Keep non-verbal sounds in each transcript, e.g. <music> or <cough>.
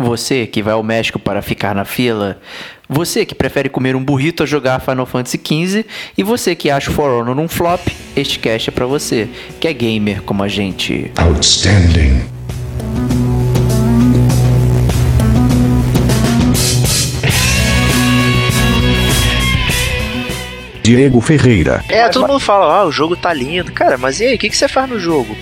Você que vai ao México para ficar na fila, você que prefere comer um burrito a jogar Final Fantasy XV e você que acha o For Honor um flop, este cast é para você, que é gamer como a gente. Outstanding. Diego Ferreira. É, todo mundo fala, ah, o jogo tá lindo. Cara, mas e aí, o que, que você faz no jogo?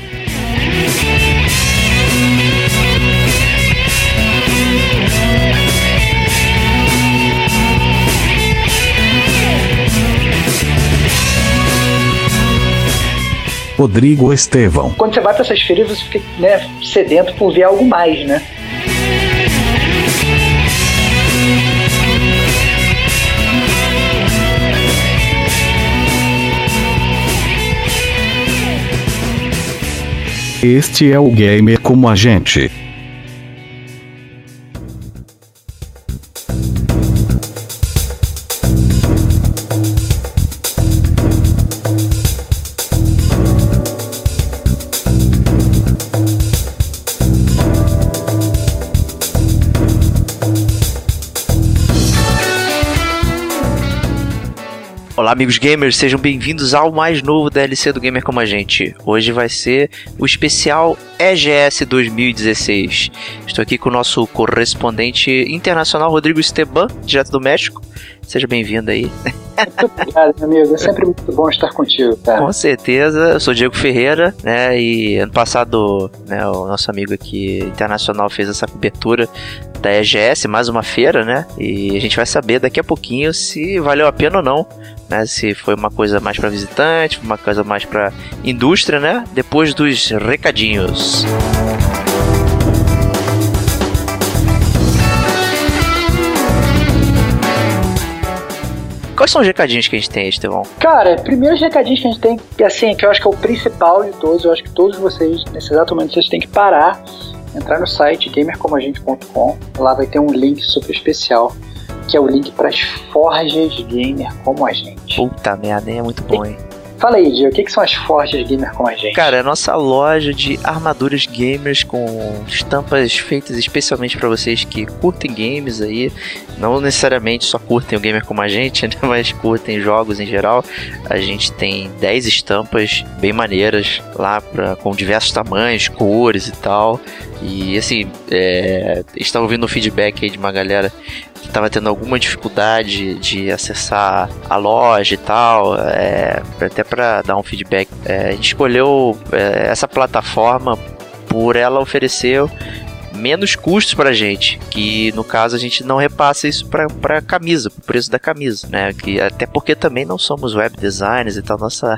Rodrigo Estevão. Quando você vai para essas feiras, você fica né, sedento por ver algo mais, né? Este é o Gamer como a gente. Olá, amigos gamers, sejam bem-vindos ao mais novo DLC do Gamer Como a Gente. Hoje vai ser o especial EGS 2016. Estou aqui com o nosso correspondente internacional, Rodrigo Esteban, direto do México. Seja bem-vindo aí. Muito obrigado, meu amigo. É sempre muito bom estar contigo, cara. Com certeza. Eu sou Diego Ferreira, né? E ano passado, né, o nosso amigo aqui internacional fez essa cobertura da EGS, mais uma feira, né? E a gente vai saber daqui a pouquinho se valeu a pena ou não né? Se foi uma coisa mais para visitante, uma coisa mais para indústria, né? Depois dos recadinhos. Quais são os recadinhos que a gente tem, Estevão? Cara, primeiro os recadinhos que a gente tem, assim, que eu acho que é o principal de todos, eu acho que todos vocês, nesse exato momento, vocês têm que parar, entrar no site gamercomagente.com, lá vai ter um link super especial que é o link para as forjas gamer como a gente. Puta merda, é muito bom, hein? Fala aí, Gio, o que, que, são as forjas gamer como a gente? Cara, é a nossa loja de armaduras gamers com estampas feitas especialmente para vocês que curtem games aí, não necessariamente só curtem o gamer como a gente, <laughs> né, mas curtem jogos em geral. A gente tem 10 estampas bem maneiras lá pra, com diversos tamanhos, cores e tal. E assim, é, estava ouvindo o feedback aí de uma galera que estava tendo alguma dificuldade de acessar a loja e tal, é, até para dar um feedback. É, a gente escolheu é, essa plataforma por ela oferecer menos custos pra gente, que no caso a gente não repassa isso pra, pra camisa, pro preço da camisa, né? Que, até porque também não somos web designers e tal, nossa,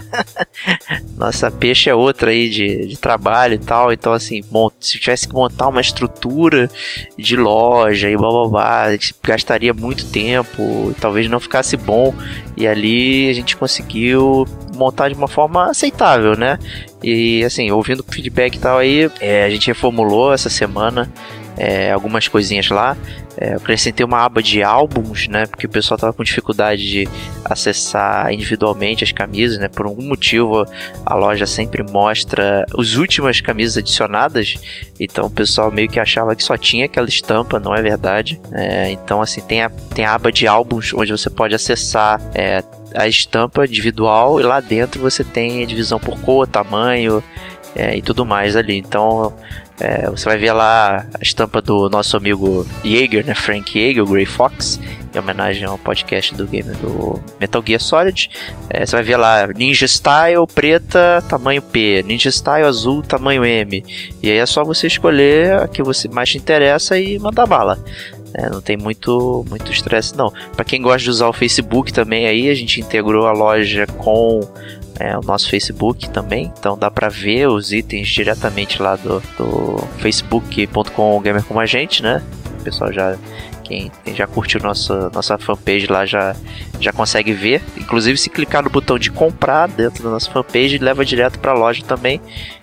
<laughs> nossa peixe é outra aí de, de trabalho e tal, então assim, bom, se tivesse que montar uma estrutura de loja e blá blá blá, a gente gastaria muito tempo, talvez não ficasse bom, e ali a gente conseguiu montar de uma forma aceitável, né? E assim, ouvindo o feedback e tal aí, é, a gente reformulou essa semana é, algumas coisinhas lá. É, acrescentei uma aba de álbuns, né? Porque o pessoal tava com dificuldade de acessar individualmente as camisas, né? Por algum motivo a loja sempre mostra as últimas camisas adicionadas. Então o pessoal meio que achava que só tinha aquela estampa, não é verdade. É, então assim, tem a, tem a aba de álbuns onde você pode acessar é, a estampa individual e lá dentro você tem a divisão por cor, tamanho é, e tudo mais ali. Então é, você vai ver lá a estampa do nosso amigo Jaeger, né? Frank Jaeger, o Grey Fox, em homenagem ao podcast do game do Metal Gear Solid. É, você vai ver lá Ninja Style preta, tamanho P, Ninja Style azul, tamanho M. E aí é só você escolher a que você mais te interessa e mandar bala. É, não tem muito muito estresse não. Para quem gosta de usar o Facebook também aí, a gente integrou a loja com é, o nosso Facebook também, então dá para ver os itens diretamente lá do, do facebook.com gamer como a gente, né? O pessoal já quem, já curtiu nossa, nossa fanpage lá já, já consegue ver. Inclusive, se clicar no botão de comprar dentro da nossa fanpage, leva direto para a loja também.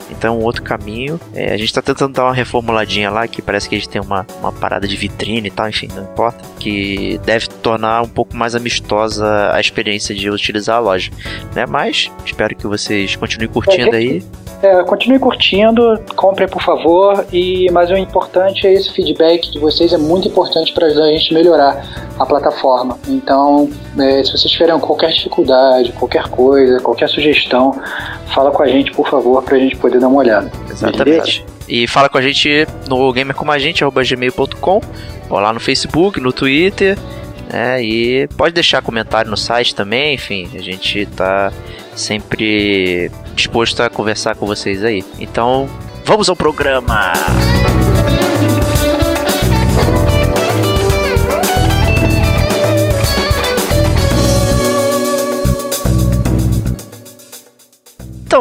Então, um outro caminho. É, a gente tá tentando dar uma reformuladinha lá, que parece que a gente tem uma, uma parada de vitrine e tal, enfim, não importa. Que deve tornar um pouco mais amistosa a experiência de utilizar a loja. Né? Mas espero que vocês continuem curtindo aí. É, continue curtindo, comprem por favor. E mas o importante é esse feedback de vocês é muito importante para ajudar a gente a melhorar a plataforma. Então, é, se vocês tiverem qualquer dificuldade, qualquer coisa, qualquer sugestão, fala com a gente por favor para a gente poder dar uma olhada. Exatamente. E fala com a gente no gamercomagente@gmail.com, ou lá no Facebook, no Twitter. né? e pode deixar comentário no site também, enfim, a gente tá sempre disposto a conversar com vocês aí. Então, vamos ao programa! Então,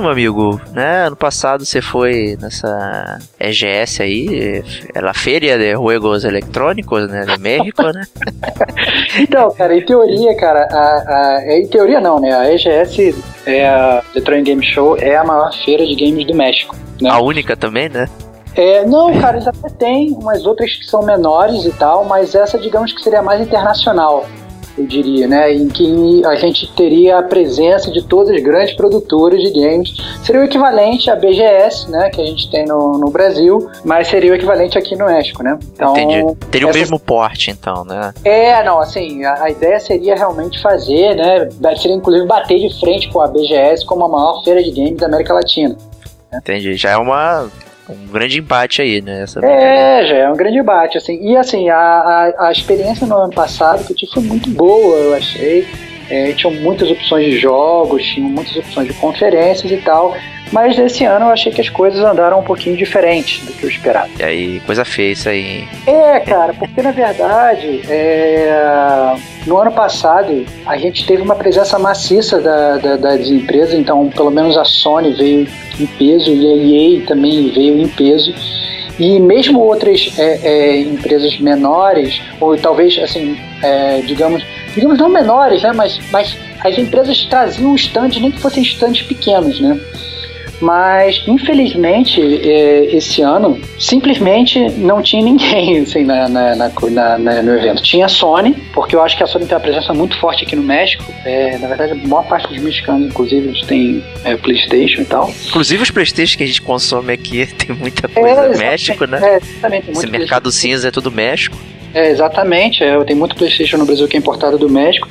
meu amigo, né? Ano passado você foi nessa EGS aí, ela Feria de Juegos Eletrônicos, né? De México, né? <laughs> Então, cara, em teoria, cara, a, a- em teoria não, né? A EGS, é a Electronic Game Show, é a maior feira de games do México. Né? A única também, né? É, não, cara, eles até tem umas outras que são menores e tal, mas essa, digamos que seria mais internacional, eu diria, né? Em que a gente teria a presença de todas as grandes produtoras de games. Seria o equivalente à BGS, né? Que a gente tem no, no Brasil, mas seria o equivalente aqui no México, né? Então, Entendi. Teria o essa- mesmo porte, então, né? É, não, assim, a, a ideia seria realmente fazer, né? Seria inclusive bater de frente com a BGS como a maior feira de games da América Latina. Entendi. Já é uma, um grande embate aí, né? Essa. É, já é um grande debate, assim. E assim, a, a, a experiência no ano passado que eu tive foi muito boa, eu achei. É, tinham muitas opções de jogos, tinham muitas opções de conferências e tal. Mas esse ano eu achei que as coisas andaram um pouquinho diferente do que eu esperava. E aí, coisa feia isso aí. É, cara, porque na verdade, é, no ano passado, a gente teve uma presença maciça da- da- das empresas, então pelo menos a Sony veio em peso e a EA também veio em peso. E mesmo outras é, é, empresas menores, ou talvez assim, é, digamos, digamos não menores, né? Mas, mas as empresas traziam stands, nem que fossem stands pequenos, né? Mas, infelizmente, é, esse ano, simplesmente não tinha ninguém <laughs> assim, na, na- na- na- no evento. Tinha a Sony, porque eu acho que a Sony tem uma presença muito forte aqui no México. É, na verdade, a maior parte dos mexicanos, inclusive, eles têm é, PlayStation e tal. Inclusive os Playstation que a gente consome aqui <laughs> tem muita coisa. exatamente. México, né? É, exatamente. tem Esse mercado cinza é tudo México. É, exatamente, é, tem muito PlayStation no Brasil que é importado do México.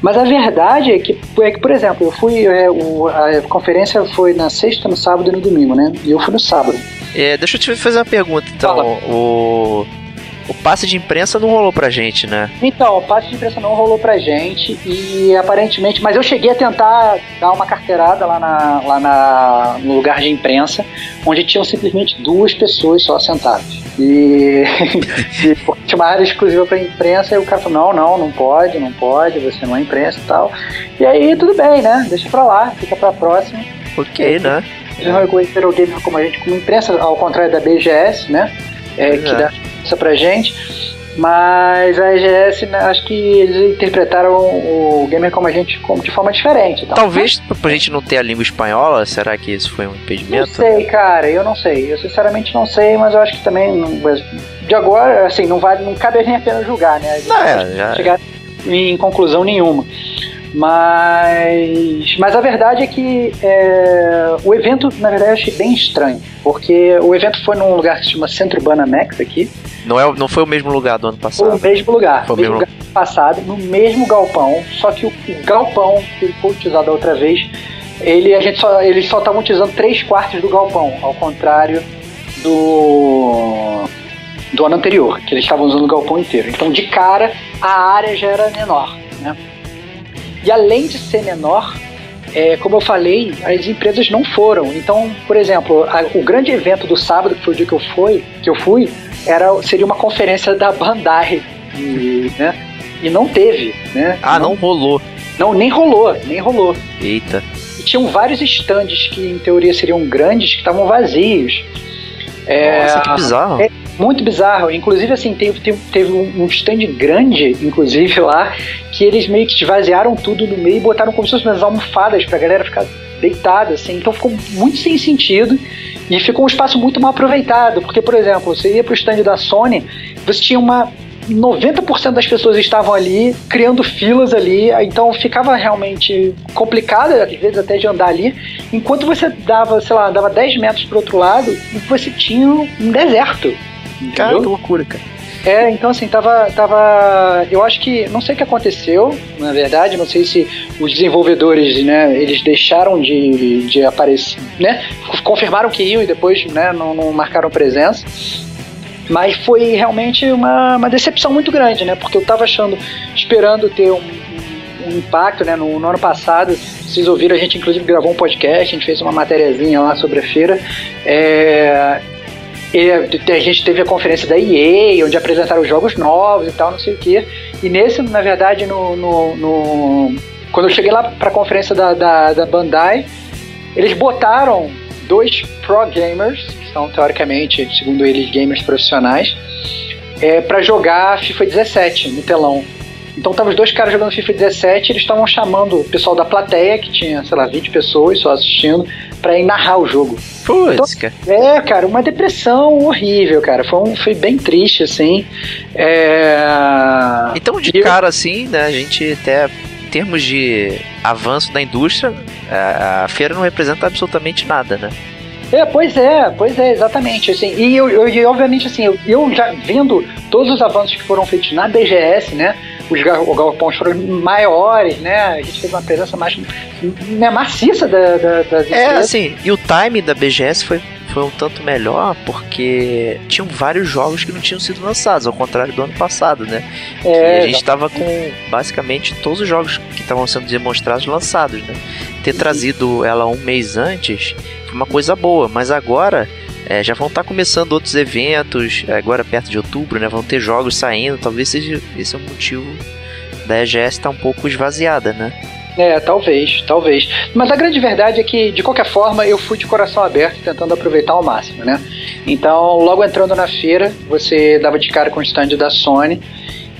Mas a verdade é que, é que por exemplo, eu fui. é, o- a conferência foi na sexta, no sábado e no domingo, né? E eu fui no sábado. É, deixa eu te fazer uma pergunta, então. Fala. O, o passe de imprensa não rolou pra gente, né? Então, o passe de imprensa não rolou pra gente e aparentemente, mas eu cheguei a tentar dar uma carteirada lá, na, lá na, no lugar de imprensa, onde tinham simplesmente duas pessoas só sentadas. E, <laughs> e tinha uma área exclusiva pra imprensa, e o cara falou: não, não, não pode, não pode, você não é imprensa e tal. E aí, tudo bem, né? Deixa pra lá, fica pra próxima. Ok, né? Eles não reconheceram o game como a gente como imprensa, ao contrário da BGS, né? É, que é. dá isso pra gente. Mas a EGS, né, acho que eles interpretaram o gamer como a gente como de forma diferente. Então. Talvez pra gente não ter a língua espanhola, será que isso foi um Não impedimento? sei, cara, eu não sei. Eu sinceramente não sei, mas eu acho que também. não- De agora, assim, não, vale, não cabe nem a pena julgar, né? Não, é, não já- chegar em conclusão nenhuma. Mas, mas a verdade é que é, o evento, na verdade, eu achei bem estranho. Porque o evento foi num lugar que se chama Centro Banamex aqui. Não, é, não foi o mesmo lugar do ano Foi passado. no mesmo lugar. Foi o mesmo lugar passado, no mesmo galpão. Só que o, o galpão que foi utilizado da outra vez, ele, a gente só, eles só estavam utilizando três quartos do galpão, ao contrário do do ano anterior, que eles estavam usando o galpão inteiro. Então, de cara, a área já era menor, né? E além de ser menor, é, como eu falei, as empresas não foram. Então, por exemplo, a- o grande evento do sábado, que foi o dia que eu fui, que eu fui, era, seria uma conferência da Bandai, e, né? E não teve, né? Ah, não rolou. Não, nem rolou, nem rolou. Eita. E tinham vários estandes que, em teoria, seriam grandes, que estavam vazios. É, Nossa, que bizarro. é muito bizarro. Inclusive, assim, teve, teve, teve um um stand grande, inclusive, lá, que eles meio que esvaziaram tudo no meio e botaram como se fossem umas almofadas pra galera ficar deitado, assim, então ficou muito sem sentido e ficou um espaço muito mal aproveitado, porque, por exemplo, você ia pro stand da Sony, você tinha uma 90% das pessoas estavam ali, criando filas ali, então ficava realmente complicado, às vezes até de andar ali, enquanto você dava, sei lá, dava 10 metros pro outro lado você tinha um deserto. Cara, Entendeu? que loucura, cara. É, então assim, tava, tava. Eu acho que. Não sei o que aconteceu, na verdade, não sei se os desenvolvedores, né, eles deixaram de, de aparecer, né? Confirmaram que iam e depois, né, não, não marcaram presença. Mas foi realmente uma, uma decepção muito grande, né? Porque eu tava achando, esperando ter um, um impacto, né? No, no ano passado, vocês ouviram, a gente inclusive gravou um podcast, a gente fez uma matériazinha lá sobre a feira. É, a gente teve a conferência da EA, onde apresentaram os jogos novos e tal, não sei o que. E nesse, na verdade, no, no, no quando eu cheguei lá para a conferência da, da, da, Bandai, eles botaram dois pro gamers, que são teoricamente, segundo eles, gamers profissionais, é, para jogar FIFA 17 no telão. Então estavam os dois caras jogando FIFA 17, eles estavam chamando o pessoal da plateia, que tinha, sei lá, 20 pessoas só assistindo, para ir narrar o jogo. Putz, cara. É, cara, uma depressão horrível, cara. Foi, um, foi bem triste, assim. É... Então, de cara, assim, né, a gente até, em termos de avanço da indústria, a a feira não representa absolutamente nada, né? É, pois é, pois é, exatamente. Assim, e, eu, eu- e, obviamente, assim, eu, eu já vendo todos os avanços que foram feitos na BGS, né? Os galpões foram maiores, né? A gente teve uma presença mais né, maciça da, da, das É, assim, e o time da BGS foi, foi um tanto melhor porque tinham vários jogos que não tinham sido lançados, ao contrário do ano passado, né? É, e a gente tava com basicamente todos os jogos que estavam sendo demonstrados lançados, né? Ter trazido ela um mês antes foi uma coisa boa, mas agora é, já vão estar começando outros eventos, agora perto de outubro, né? Vão ter jogos saindo, talvez seja esse é o motivo da EGS estar um pouco esvaziada, né? É, talvez, talvez. Mas a grande verdade é que, de qualquer forma, eu fui de coração aberto, tentando aproveitar ao máximo, né? Então, logo entrando na feira, você dava de cara com o stand da Sony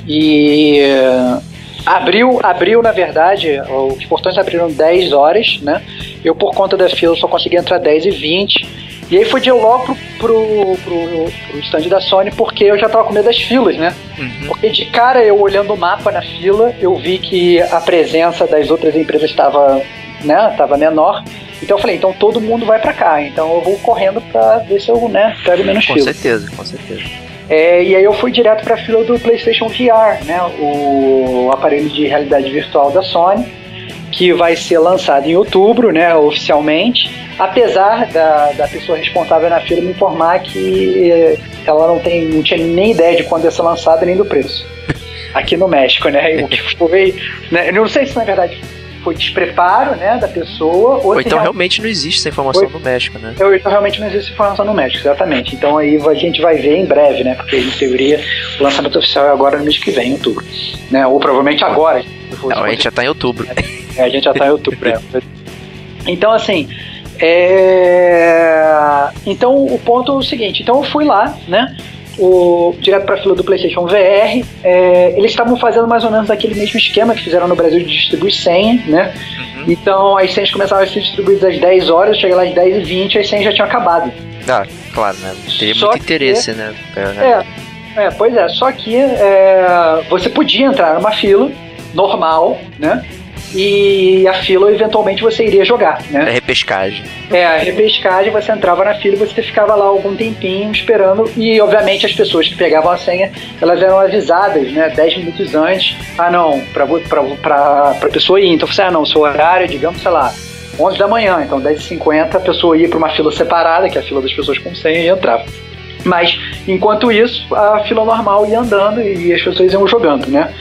e eh, abriu, abriu na verdade, os portões abriram 10 horas, né? Eu, por conta da fila, só consegui entrar 10 e 20. E aí eu logo pro, pro, pro, pro stand da Sony, porque eu já tava com medo das filas, né? Uhum. Porque de cara eu olhando o mapa na fila, eu vi que a presença das outras empresas estava, né, estava menor. Então eu falei, então todo mundo vai pra cá. Então eu vou correndo pra ver se eu, né, pego menos Com fila. certeza, com certeza. É, e aí eu fui direto pra fila do PlayStation VR, né, o aparelho de realidade virtual da Sony, que vai ser lançado em outubro, né, oficialmente. Apesar da, da pessoa responsável na fila me informar que eh, ela não, tem, não tinha nem ideia de quando ia ser lançado nem do preço. <laughs> Aqui no México, né? O que foi. Né, eu não sei se na verdade foi despreparo né, da pessoa ou, Ou então real- realmente não existe essa informação no México, né? eu, então realmente não existe informação no México, exatamente. Então aí a gente vai ver em breve, né? Porque em teoria o lançamento oficial é agora no mês que vem, em outubro. Né? Ou provavelmente agora. Se for- Não, a gente já tá em outubro. é, a gente já tá em outubro. é. <laughs> Então, assim. é, Então, o ponto é o seguinte: então eu fui lá, né? O... Direto pra fila do PlayStation VR. é, Eles estavam fazendo mais ou menos aquele mesmo esquema que fizeram no Brasil de distribuir senha, né? Uhum. Então, as senhas começavam a ser distribuídas às 10 horas, eu cheguei lá às 10 e 20 as senhas já tinham acabado. Ah, claro, né? Teria Só muito que- interesse, né? É, é, pois é, só que é, você podia entrar numa fila normal, né? E a fila eventualmente você iria jogar, É né? repescagem. É, a repescagem, você entrava na fila e você ficava lá algum tempinho esperando. E obviamente as pessoas que pegavam a senha, elas eram avisadas, né? 10 minutos antes. Ah não, pra, pra, pra, pra pessoa ir. Então você, ah não, seu horário, é, digamos, sei lá, 11 da manhã. Então 10h50 a pessoa ia pra uma fila separada, que é a fila das pessoas com senha, e entrava. Mas, enquanto isso, a fila normal ia andando e as pessoas iam jogando, né?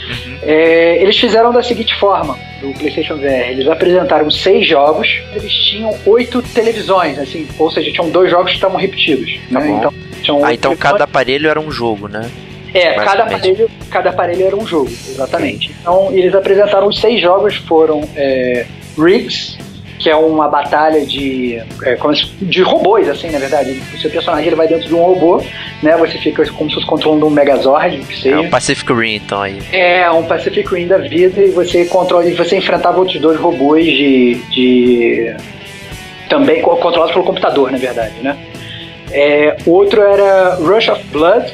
É, eles fizeram da seguinte forma, do PlayStation VR. Eles apresentaram seis jogos, eles tinham oito televisões, assim, ou seja, tinham dois jogos que estavam repetidos. Tá né? Então, tinham Ah, então televisões. cada aparelho era um jogo, né? É, cada aparelho, cada aparelho era um jogo, exatamente. Então, eles apresentaram os seis jogos, foram é, Rigs, que é uma batalha de, é, de robôs, assim, na verdade. O seu personagem ele vai dentro de um robô, né? Você fica como se fosse controlando um Megazord, que É seja. o Pacific Rim, então aí. É, um Pacific Rim da vida e você controla e você enfrentava outros dois robôs de. de também co- controlados pelo computador, na verdade, né? É, o outro era Rush of Blood,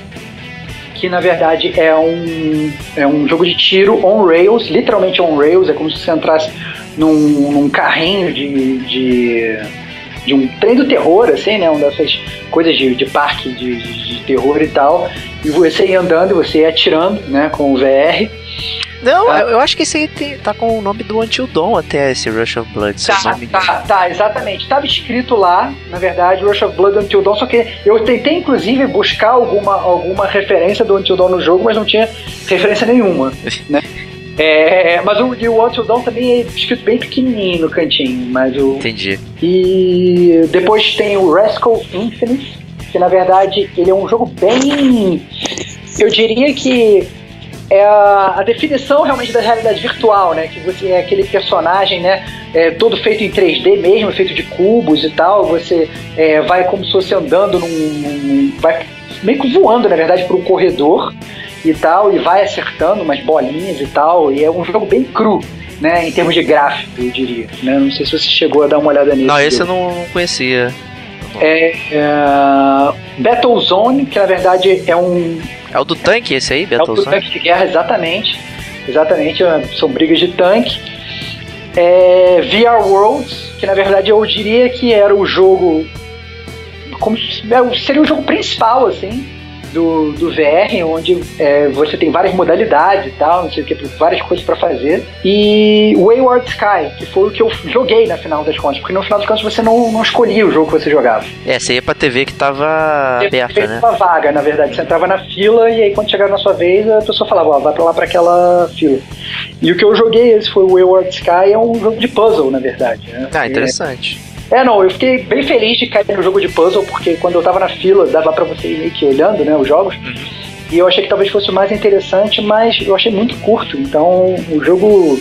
que na verdade é um, é um jogo de tiro on rails, literalmente on rails, é como se você entrasse num, num carrinho de, de, de um trem do terror, assim, né? Uma dessas coisas de, de parque de, de- terror e tal. E você ia andando e você ia atirando, né, com o VR. Não, Tá. eu, eu acho que esse aí tem- tá com o nome do Until Dawn até, esse Rush of Blood, Tá, tá, tá, exatamente. Tava escrito lá, na verdade, Rush of Blood Until Dawn, só que eu tentei, inclusive, buscar alguma, alguma referência do Until Dawn no jogo, mas não tinha referência nenhuma, né? <laughs> É, mas o, e o Until Dawn também é escrito bem pequenininho no cantinho, mas o... Entendi. E depois tem o Rascal Infinite, que na verdade ele é um jogo bem. Eu diria que é a, a definição realmente da realidade virtual, né? Que você é aquele personagem, né? É, todo feito em 3D mesmo, feito de cubos e tal. Você é, vai como se fosse andando num. num- vai meio que voando, na verdade, por um corredor e tal, e vai acertando umas bolinhas e tal. E é um jogo bem cru. Né, em termos de gráfico, eu diria. Né? Não sei se você chegou a dar uma olhada nisso. Não, esse eu não, não conhecia. É, é, Battlezone, que na verdade é um. É o do tanque esse aí, É um Battlezone? tanque de guerra, exatamente. Exatamente, é, são brigas de tanque. É, VR Worlds, que na verdade eu diria que era o jogo. Como é, seria o jogo principal, assim, do, do VR, onde é, você tem várias modalidades e tal, não sei o que, várias coisas pra fazer. E Wayward Sky, que foi o que eu joguei na final das contas, porque no final das contas você não, não escolhia o jogo que você jogava. É, aí é pra TV que tava aberta, Fez né? uma vaga, na verdade. Você entrava na fila e aí quando chegava na sua vez, a pessoa falava, ó, vai pra lá pra aquela fila. E o que eu joguei, esse foi o Wayward Sky, é um jogo de puzzle, na verdade. né? Ah, interessante. É, não, eu fiquei bem feliz de cair no jogo de puzzle, porque quando eu tava na fila, dava pra você ir meio que olhando, né, os jogos. E eu achei que talvez fosse o mais interessante, mas eu achei muito curto. Então o jogo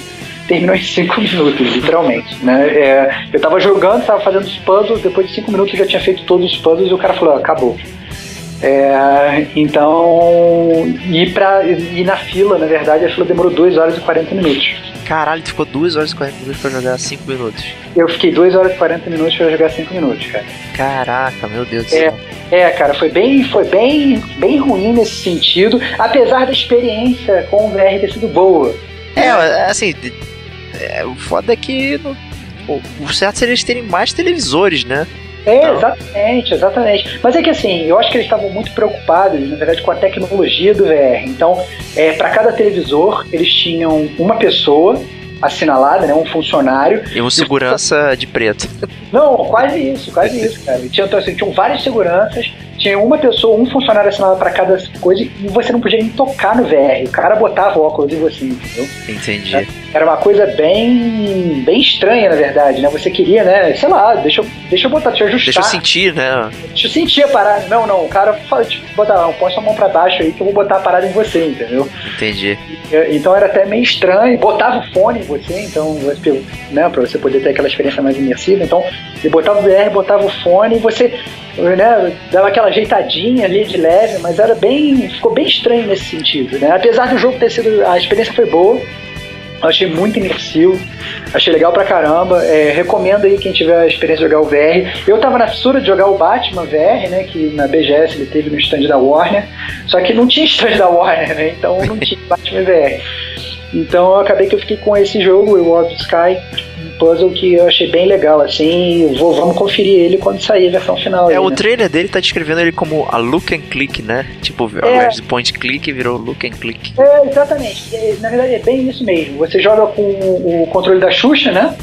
terminou <laughs> em 5 minutos, literalmente. Né? É, eu tava jogando, tava fazendo os puzzles, depois de 5 minutos eu já tinha feito todos os puzzles e o cara falou, "Ah, acabou. É, então, ir, pra, ir na fila, na verdade, a fila demorou 2 horas e 40 minutos. Caralho, tu ficou 2 horas e 40 minutos pra jogar 5 minutos. Eu fiquei 2 horas e 40 minutos pra jogar 5 minutos, cara. Caraca, meu Deus do É. céu. É, cara, foi bem, foi bem, bem ruim nesse sentido, apesar da experiência com o VR ter sido boa. É, assim, é, o foda é que no- o certo seria eles terem mais televisores, né? É, Não. exatamente, exatamente. Mas é que assim, eu acho que eles estavam muito preocupados, na verdade, com a tecnologia do VR. Então, é, para cada televisor, eles tinham uma pessoa assinalada, né, um funcionário. E um segurança de preto. Não, quase isso, quase isso, cara. Tinha, então, assim, tinham várias seguranças, tinha uma pessoa, um funcionário assinalado para cada coisa, e você não podia nem tocar no VR. O cara botava o óculos em você, entendeu? Entendi. Era uma coisa bem bem estranha, na verdade, né? Você queria, né? Sei lá, deixa eu, deixa eu botar, deixa eu ajustar. Deixa eu sentir, né? Deixa eu sentir a parada. Não, não, o cara fala, tipo, botar, não, põe sua mão pra baixo aí que eu vou botar a parada em você, entendeu? Entendi. E, Então era até meio estranho. Botava o fone em você, então, né, pra você poder ter aquela experiência mais imersiva. Então, ele botava o VR, botava o fone e você, né, dava aquela ajeitadinha ali de leve, mas era bem. ficou bem estranho nesse sentido, né? Apesar do jogo ter sido. a experiência foi boa. Eu achei muito imersivo, achei legal pra caramba. É, recomendo aí quem tiver a experiência de jogar o VR. Eu tava na fissura de jogar o Batman VR, né? Que na BGS ele teve no stand da Warner. Só que não tinha <laughs> stand da Warner, né? Então não tinha Batman VR. Então eu acabei que eu fiquei com esse jogo, o World of Sky, puzzle que eu achei bem legal, assim. Vou, vamos conferir ele quando sair a versão final. É, aí, o né? trailer dele tá descrevendo ele como a look and click, né? Tipo, ao É. invés de point click, virou look and click. É, exatamente. É, Na verdade é bem isso mesmo. Você joga com o controle da Xuxa, né?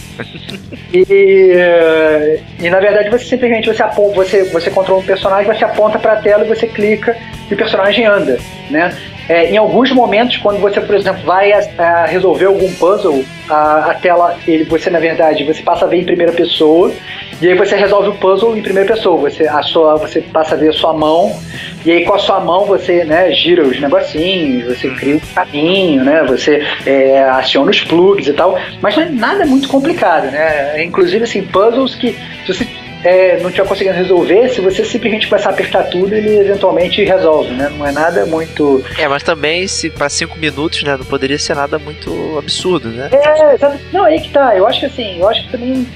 E, eh, e na verdade você simplesmente você aponta, você, você controla um personagem, você aponta para a tela e você clica e o personagem anda, né? É, em alguns momentos, quando você, por exemplo, vai a, a resolver algum puzzle, a, a tela, ele, você na verdade, você passa a ver em primeira pessoa e aí você resolve o puzzle em primeira pessoa. Você, a sua, você passa a ver a sua mão e aí com a sua mão você né, gira os negocinhos, você cria um caminho, né? Você é, aciona os plugs e tal. Mas é nada muito complicado, né? Inclusive assim, puzzles que se você é, não estiver conseguindo resolver, se você simplesmente começar a apertar tudo, ele eventualmente resolve, né? Não é nada muito. É, mas também, se pra 5 minutos, né? Não poderia ser nada muito absurdo, né? É, exato. Não, aí que tá. Eu acho que assim, eu acho que também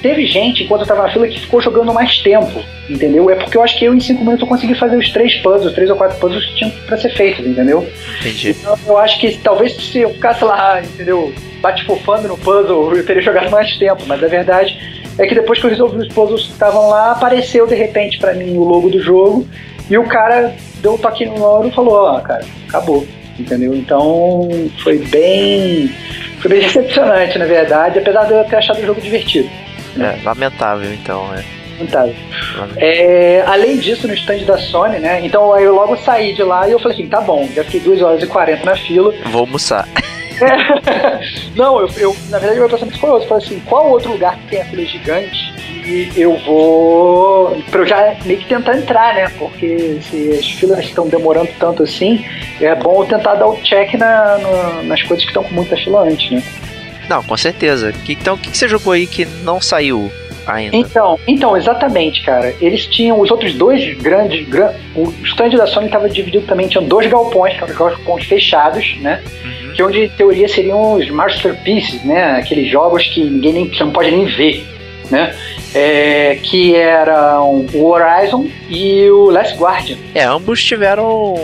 teve gente, enquanto eu tava na fila, que ficou jogando mais tempo, entendeu? É porque eu acho que eu em 5 minutos eu consegui fazer os três puzzles, três ou quatro puzzles que tinham pra ser feitos, entendeu? Entendi. Então eu acho que talvez se eu ficasse lá, entendeu? Bate-fofando no puzzle, <laughs> eu teria jogado mais tempo, mas a verdade é que depois que eu resolvi os puzzles que estavam lá, apareceu de repente pra mim o logo do jogo e o cara deu um toquinho no ouro e falou: Ó, cara, acabou, entendeu? Então foi bem. Foi bem <laughs> decepcionante, na verdade, apesar de eu ter achado o jogo divertido. É, lamentável então, é. Fantástico. É, além disso, no stand da Sony, né? Então eu logo saí de lá e eu falei assim: tá bom, já fiquei 2 horas e 40 na fila. Vou almoçar. É. <laughs> Não, eu, eu, na verdade, meu pensamento foi outro. Eu falei assim: qual outro lugar que tem a fila gigante? E eu vou. pra eu já meio que tentar entrar, né? Porque se as filas estão demorando tanto assim, é bom tentar dar o check na, no- nas coisas que estão com muita fila antes, né? Não, com certeza. Então, o que, que você jogou aí que não saiu ainda? Então, então, exatamente, cara. Eles tinham os outros dois grandes. Gran... O stand da Sony estava dividido também, tinham dois galpões, que eram galpões fechados, né? Uhum. Que onde, em teoria, seriam os masterpieces, né? Aqueles jogos que ninguém nem, você não pode nem ver, né? É, que eram o Horizon e o Last Guardian. É, ambos tiveram.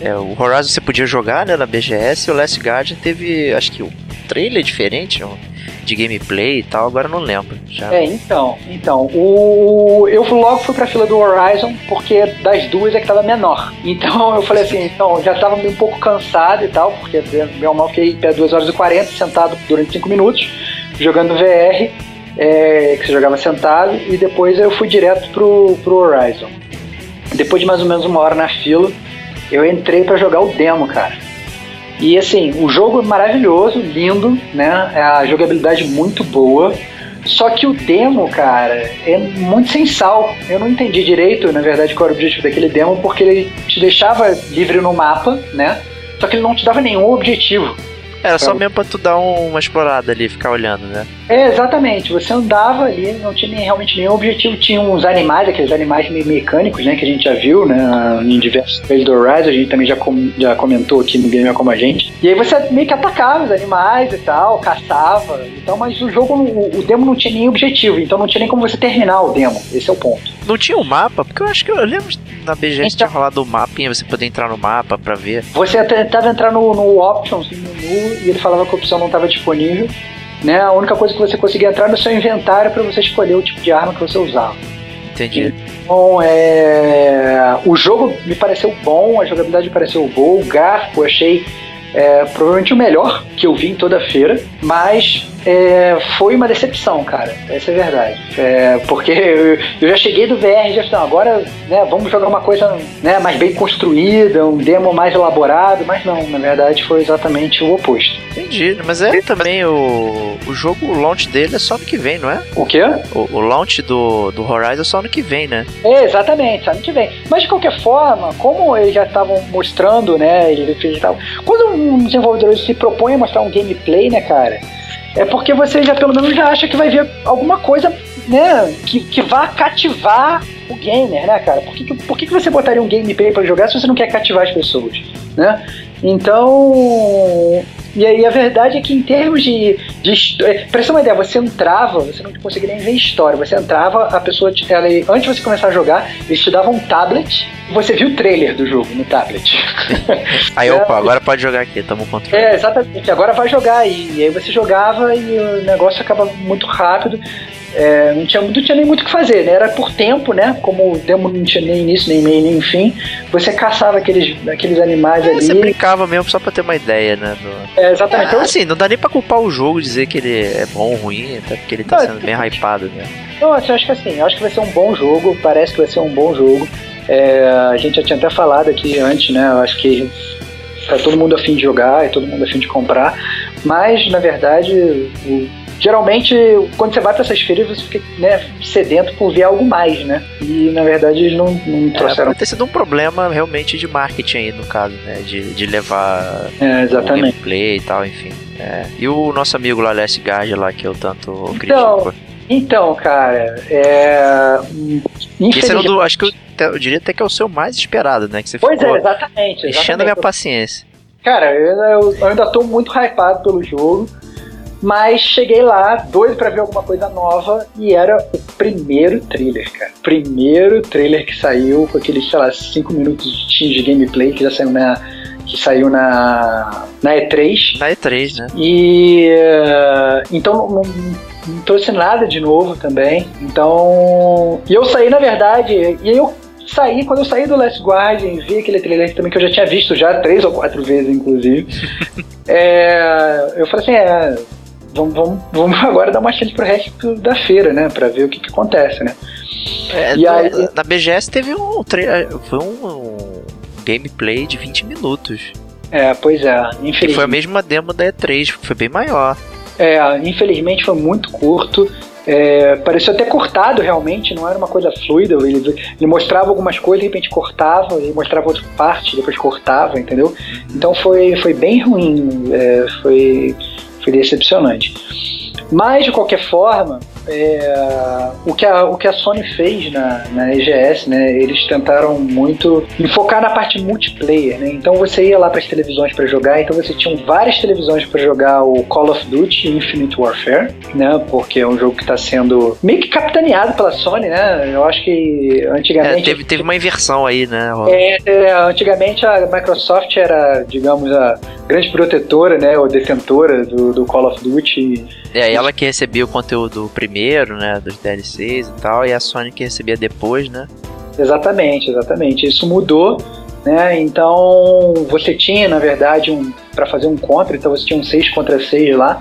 é, o Horizon você podia jogar né, na BGS e o Last Guardian teve, acho que trailer diferente um, de gameplay e tal, agora não lembro. Já. É, então, então, o eu logo fui pra fila do Horizon porque das duas é que tava menor. <laughs> Então eu falei assim, então já tava um pouco cansado e tal, porque meu mal fiquei até 2 horas e 40 sentado durante 5 minutos jogando VR, é, que você jogava sentado, e depois eu fui direto pro, pro Horizon. Depois de mais ou menos uma hora na fila, eu entrei pra jogar o demo, cara. E assim, o jogo é maravilhoso, lindo, né? A jogabilidade muito boa. Só que o demo, cara, é muito sem sal. Eu não entendi direito, na verdade, qual era o objetivo daquele demo, porque ele te deixava livre no mapa, né? Só que ele não te dava nenhum objetivo. Era só Então- mesmo pra tu dar um- uma explorada ali, ficar olhando, né? É, exatamente. Você andava ali, não tinha nem- realmente nenhum objetivo. Tinha uns animais, aqueles animais meio mecânicos, né? Que a gente já viu, né? Em diversos trailers do Horizon, a gente também já, com- já comentou aqui no Gamer Como a Gente. E aí você meio que atacava os animais e tal, caçava. Então, mas o jogo, o, o demo não tinha nem objetivo, então não tinha nem como você terminar o demo. Esse é o ponto. Não tinha um mapa? Porque eu acho que eu lembro na BGS Então- tinha rolado o mapinha, você poder entrar no mapa pra ver. Você tentava entrar no, no Options, no menu, e ele falava que a opção não estava disponível. Né? A única coisa que você conseguia entrar no seu inventário para você escolher o tipo de arma que você usava. Entendi. Então, é... o jogo me pareceu bom, a jogabilidade me pareceu boa, o gráfico eu achei é, provavelmente o melhor que eu vi em toda a feira, mas é, foi uma decepção, cara. Essa é a verdade. É, porque eu, eu já cheguei do VR e já falei, "Não, agora né, vamos jogar uma coisa né, mais bem construída, um demo mais elaborado, mas não, na verdade foi exatamente o oposto. Entendi. Mas é também o, o jogo, o launch dele é só ano que vem, não é? O quê? O, o launch do, do Horizon é só ano que vem, né? É, exatamente, ano que vem. Mas de qualquer forma, como eles já estavam mostrando, né? Eles já estavam. Quando um desenvolvedor se propõe a mostrar um gameplay, né, cara? É porque você já pelo menos já acha que vai ver alguma coisa, né? Que, que vá cativar o gamer, né, cara? Por que, por que, você botaria um gameplay pra jogar se você não quer cativar as pessoas, né? Então. E aí a verdade é que em termos de. de histó- é, pra ter uma ideia, você entrava, você não conseguia nem ver história. Você entrava, a pessoa. Ela, antes de você começar a jogar, eles te davam um tablet e você viu o trailer do jogo no tablet. <laughs> Aí, É. opa, agora pode jogar aqui, tamo controle. É, exatamente. Agora vai jogar aí. E aí você jogava e o negócio acaba muito rápido. É, não, tinha, não tinha nem muito o que fazer, né? Era por tempo, né? Como o demo não tinha nem início, nem meio, nem fim. Você caçava aqueles, aqueles animais É, ali. você brincava mesmo só pra ter uma ideia, né? do- É, exatamente. Ah, assim, não dá nem pra culpar o jogo, dizer que ele é bom ou ruim, até porque ele tá Não, sendo bem hypado, né? Não, assim, eu acho que assim, acho que vai ser um bom jogo, parece que vai ser um bom jogo. É, a gente já tinha até falado aqui antes, né? Eu acho que tá todo mundo afim de jogar e todo mundo afim de comprar. Mas, na verdade, o- geralmente, quando você vai pra essas feiras, você fica né, sedento por ver algo mais, né? E, na verdade, eles não, não É, trouxeram. pode ter sido um problema realmente de marketing aí, no caso, né? De, de levar É, o exatamente. gameplay e tal, enfim. É. E o nosso amigo lá, Les Guard, lá, que eu tanto Então, critico. Então, cara, é. Esse era do, acho que eu, eu diria até que é o seu mais esperado, né? Que você Pois ficou é, exatamente. enchendo a minha exatamente. paciência. Cara, eu, eu- eu ainda tô muito hypado pelo jogo. Mas cheguei lá, doido pra ver alguma coisa nova, e era o primeiro trailer, cara. Primeiro trailer que saiu com aqueles, sei lá, 5 minutos de gameplay que já saiu na. Que saiu na, na E3. Na E3, né? E. Uh, então não, não trouxe nada de novo também. Então. E eu saí, na verdade, e eu saí, quando eu saí do Last Guardian e vi aquele trailer também que eu já tinha visto já três ou quatro vezes, inclusive. <laughs> é, eu falei assim, é. Vamos, vamos, vamos <laughs> agora dar uma chance pro resto da feira, né? Pra ver o que, que acontece, né? É, e aí, na BGS teve um. Foi um, um gameplay de 20 minutos. É, pois é. Infelizmente. E foi a mesma demo da E3, foi bem maior. É, infelizmente foi muito curto. É, pareceu até cortado realmente, não era uma coisa fluida. Ele, ele mostrava algumas coisas, de repente cortava, ele mostrava outra parte, depois cortava, entendeu? Então foi, foi bem ruim, é, foi, foi decepcionante. Mas de qualquer forma, é, o, que a, o que a Sony fez na, na EGS, né? Eles tentaram muito enfocar na parte multiplayer, né? Então você ia lá para as televisões para jogar, então você tinha várias televisões para jogar o Call of Duty Infinite Warfare, né? Porque é um jogo que está sendo meio que capitaneado pela Sony, né? Eu acho que antigamente. É, teve, teve uma inversão aí, né? É, é, antigamente a Microsoft era, digamos, a grande protetora, né? Ou detentora do, do Call of Duty. É, ela que recebia o conteúdo primeiro primeiro, né, dos DLCs e tal, e a Sony que recebia depois, né? Exatamente, exatamente. Isso mudou, né? Então você tinha, na verdade, um para fazer um contra, então você tinha um 6 contra 6 lá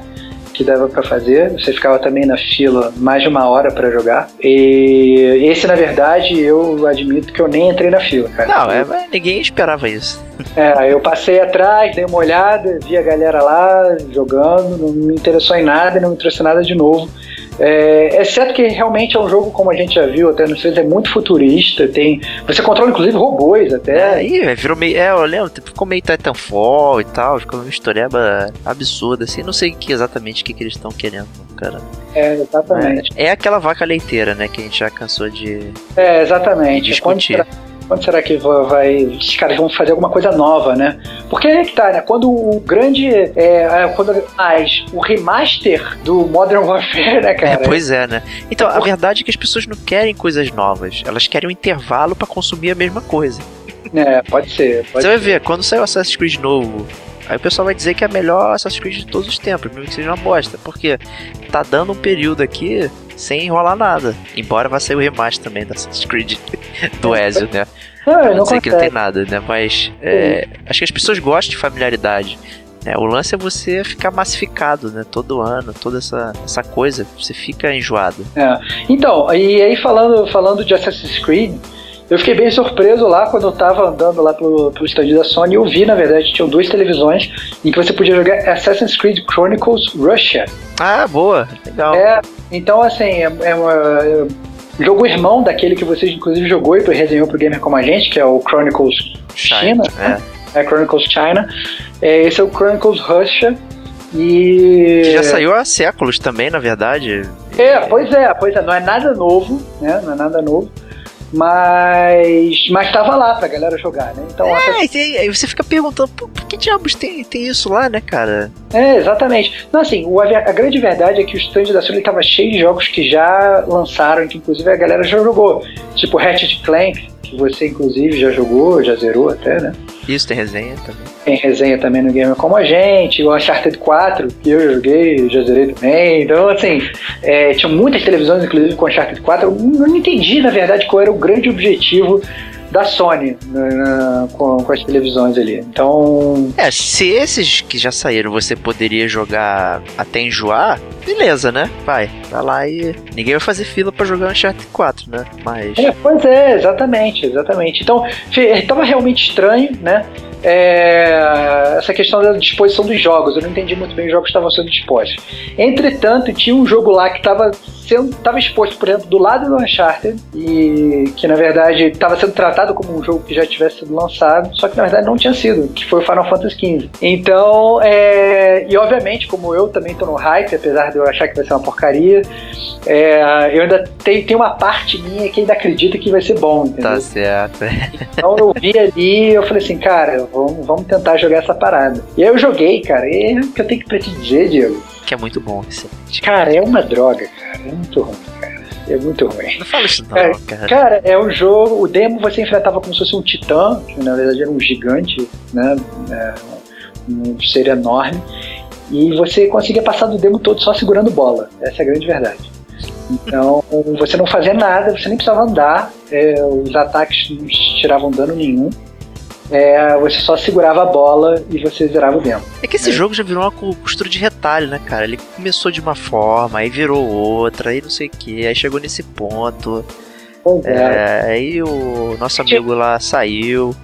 que dava para fazer. Você ficava também na fila mais de uma hora para jogar. E esse, na verdade, eu admito que eu nem entrei na fila, cara. Não, é, ninguém esperava isso. É, eu passei atrás, dei uma olhada, vi a galera lá jogando, não me interessou em nada, não me trouxe nada de novo. É, exceto que realmente é um jogo, como a gente já viu até nos filmes, é muito futurista. Tem, você controla inclusive robôs até. É, e virou meio. É, eu lembro, ficou meio Titanfall e tal, ficou uma história absurda, assim. Não sei que, exatamente o que, que eles estão querendo, cara. É, exatamente. É, é, aquela vaca leiteira, né, que a gente já cansou de. É, exatamente. Discutir. Quando quando será que vai. Esses caras vão fazer alguma coisa nova, né? Porque é que tá, né? Quando o grande. É, é quando mais o remaster do Modern Warfare, né, cara? É, pois é, né? Então, a verdade é que as pessoas não querem coisas novas. Elas querem um intervalo para consumir a mesma coisa. É, pode ser. Pode Você ser. vai ver, quando sair o Assassin's Creed novo, Aí o pessoal vai dizer que é a melhor Assassin's Creed de todos os tempos, mesmo que seja uma bosta. Porque tá dando um período aqui sem enrolar nada. Embora vá sair o remaster também da Assassin's Creed <laughs> do Ezio, né? <laughs> Não, não, não dizer que não tem nada, né? Mas é, acho que as pessoas gostam de familiaridade. Né? O lance é você ficar massificado, né? Todo ano, toda essa, essa coisa, você fica enjoado. É. Então, e aí falando, falando de Assassin's Creed, eu fiquei bem surpreso lá quando eu tava andando lá pelo, pelo stand da Sony. Eu vi, na verdade, tinham duas televisões em que você podia jogar Assassin's Creed Chronicles Russia. Ah, boa, legal. É, então assim, é, é uma. É, jogo irmão daquele que você inclusive jogou e resenhou pro gamer como a gente, que é o Chronicles China. China né? é. é. Chronicles China. É, esse é o Chronicles Russia. E. Que já saiu há séculos também, na verdade. É, pois é, pois é, não é nada novo, né? Não é nada novo mas mas tava lá pra galera jogar, né? Então, é, aí você fica perguntando, por, por que diabos tem, tem isso lá, né, cara? É, exatamente. Não, assim, o, a grande verdade é que o stand da Sony tava cheio de jogos que já lançaram, que inclusive a galera já jogou. Tipo Ratchet Clank, que você inclusive já jogou, já zerou até, né? Isso, tem resenha também. Tem resenha também no Gamer Como a Gente, o Uncharted 4, que eu joguei, já zerei também. Então, assim, é, tinha muitas televisões, inclusive, com Uncharted 4. Eu não entendi, na verdade, qual era o grande objetivo da Sony né, na, com, com, as televisões ali. Então. É, se esses que já saíram você poderia jogar até enjoar, beleza, né? Vai, vai lá e. Ninguém vai fazer fila para jogar Uncharted 4, né? Mas. É, pois é, exatamente, exatamente. Então, estava realmente estranho, né? É, essa questão da disposição dos jogos. Eu não entendi muito bem os jogos que estavam sendo dispostos. Entretanto, tinha um jogo lá que estava sendo tava exposto, por exemplo, do lado do Uncharted e que na verdade estava sendo tratado como um jogo que já tivesse sido lançado, só que na verdade não tinha sido, que foi o Final Fantasy XV. Então, é, e obviamente, como eu também estou no hype, apesar de eu achar que vai ser uma porcaria, é, eu ainda tenho, tenho uma parte minha que ainda acredita que vai ser bom, entendeu? Tá certo. Então eu vi ali eu falei assim, cara, vamos, vamos tentar jogar essa parada. E aí eu joguei, cara, e é o que eu tenho que te dizer, Diego que é muito bom, excelente. Cara, é uma droga, cara. É muito ruim, cara. É muito ruim. Não fala isso não, É, cara. Cara, é um jogo. O demo você enfrentava como se fosse um titã, que na verdade era um gigante, né? É, um ser enorme. E você conseguia passar do demo todo só segurando bola. Essa é a grande verdade. Então, você não fazia nada, você nem precisava andar, é, os ataques não tiravam dano nenhum. É, você só segurava a bola e você zerava o demo. É que esse jogo já virou uma costura de retalho, né, cara? Ele começou de uma forma, aí virou outra, aí não sei o que, aí chegou nesse ponto. Pois é. É, aí o nosso amigo lá saiu,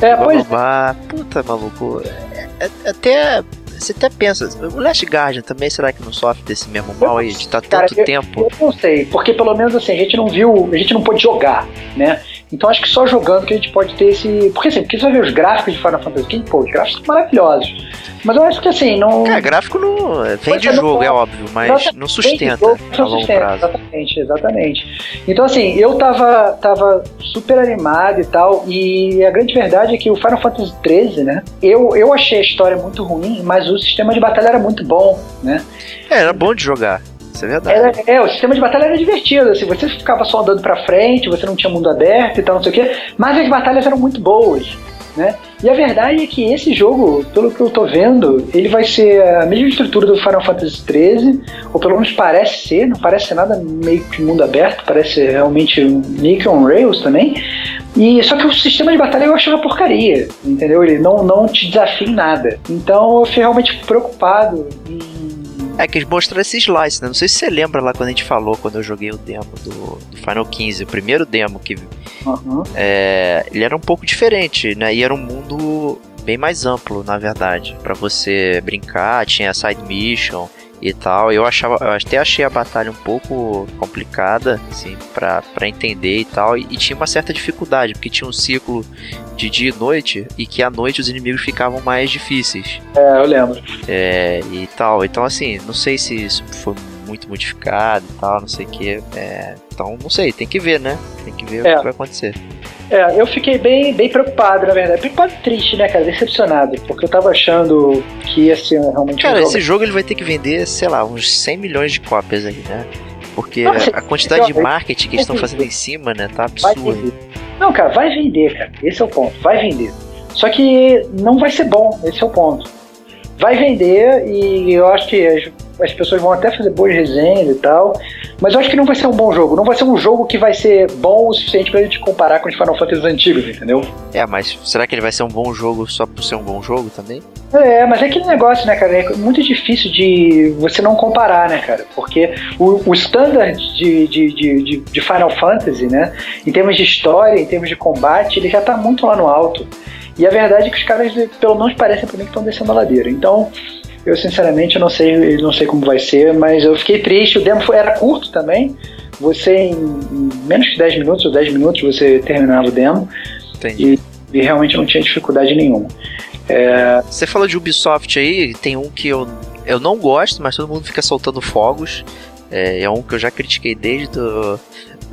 É, blá, pois blá, blá. Puta, maluco. É- é- até. Você até pensa, o Last Guardian também será que não sofre desse mesmo mal aí, de estar Cara, tanto tempo? Eu não sei, porque pelo menos assim, a gente não viu, a gente não pôde jogar, né? Então acho que só jogando que a gente pode ter esse. Porque assim, porque você vai ver os gráficos de Final Fantasy XV, pô, os gráficos são maravilhosos. Mas eu acho que assim, não. Cara, gráfico não. Pois é, o não jogo, é óbvio, mas Exatamente, não sustenta jogo a não longo sustenta, prazo. Exatamente, exatamente. Então, assim, eu tava, tava super animado e tal, e a grande verdade é que o Final Fantasy XIII, né? Eu, eu achei a história muito ruim, mas o sistema de batalha era muito bom, né? É, era bom de jogar. Isso é verdade. É, o sistema de batalha era divertido, assim, você ficava só andando pra frente, você não tinha mundo aberto e tal, não sei o quê, mas as batalhas eram muito boas, né? E a verdade é que esse jogo, pelo que eu tô vendo, ele vai ser a mesma estrutura do Final Fantasy XIII, ou pelo menos parece ser, não parece ser nada meio que mundo aberto, parece realmente um Nick on Rails também. E só que o sistema de batalha eu achei uma porcaria, entendeu? Ele não, não te desafia em nada. Então eu fiquei realmente preocupado em É que eles mostraram esse slice, né? Não sei se você lembra lá quando a gente falou, quando eu joguei o demo do, do Final 15, o primeiro demo que Aham. é, ele era um pouco diferente, né? E era um mundo bem mais amplo, na verdade, Pra você brincar, tinha side mission e tal. Eu achava, eu até achei a batalha um pouco complicada, assim, pra, pra entender e tal. E, e tinha uma certa dificuldade, porque tinha um ciclo de dia e noite, e que à noite os inimigos ficavam mais difíceis. É, eu lembro. É, e tal. Então, assim, não sei se isso foi muito modificado e tal, não sei o que. então, não sei, tem que ver, né? Tem que ver É. o que vai acontecer. É, eu fiquei bem, bem preocupado, na verdade. Preocupado e triste, né, cara? Decepcionado. Porque eu tava achando que ia ser realmente Cara, um jogo. esse jogo ele vai ter que vender, sei lá, uns 100 milhões de cópias aí, né? Porque a quantidade de marketing que eles estão fazendo em cima, né, tá absurdo. Não, cara, vai vender, cara. Esse é o ponto. Vai vender. Só que não vai ser bom. Esse é o ponto. Vai vender e eu acho que as, as pessoas vão até fazer boas resenhas e tal. Mas eu acho que não vai ser um bom jogo. Não vai ser um jogo que vai ser bom o suficiente pra gente comparar com os Final Fantasy antigos, entendeu? É, mas será que ele vai ser um bom jogo só por ser um bom jogo também? É, mas é aquele negócio, né, cara? É muito difícil de você não comparar, né, cara? Porque o, de, de, de, de- de Final Fantasy, né, em termos de história, em termos de combate, ele já tá muito lá no alto. E a verdade é que os caras, pelo menos, parecem pra mim que estão descendo a ladeira. Então, eu sinceramente não sei, não sei como vai ser, mas eu fiquei triste. O demo foi- era curto também. Você, em, em menos de 10 minutos ou 10 minutos, você terminava o demo. Entendi. E realmente não tinha dificuldade nenhuma. Você falou de Ubisoft aí, tem um que eu, eu não gosto, mas todo mundo fica soltando fogos. É, é um que eu já critiquei desde do,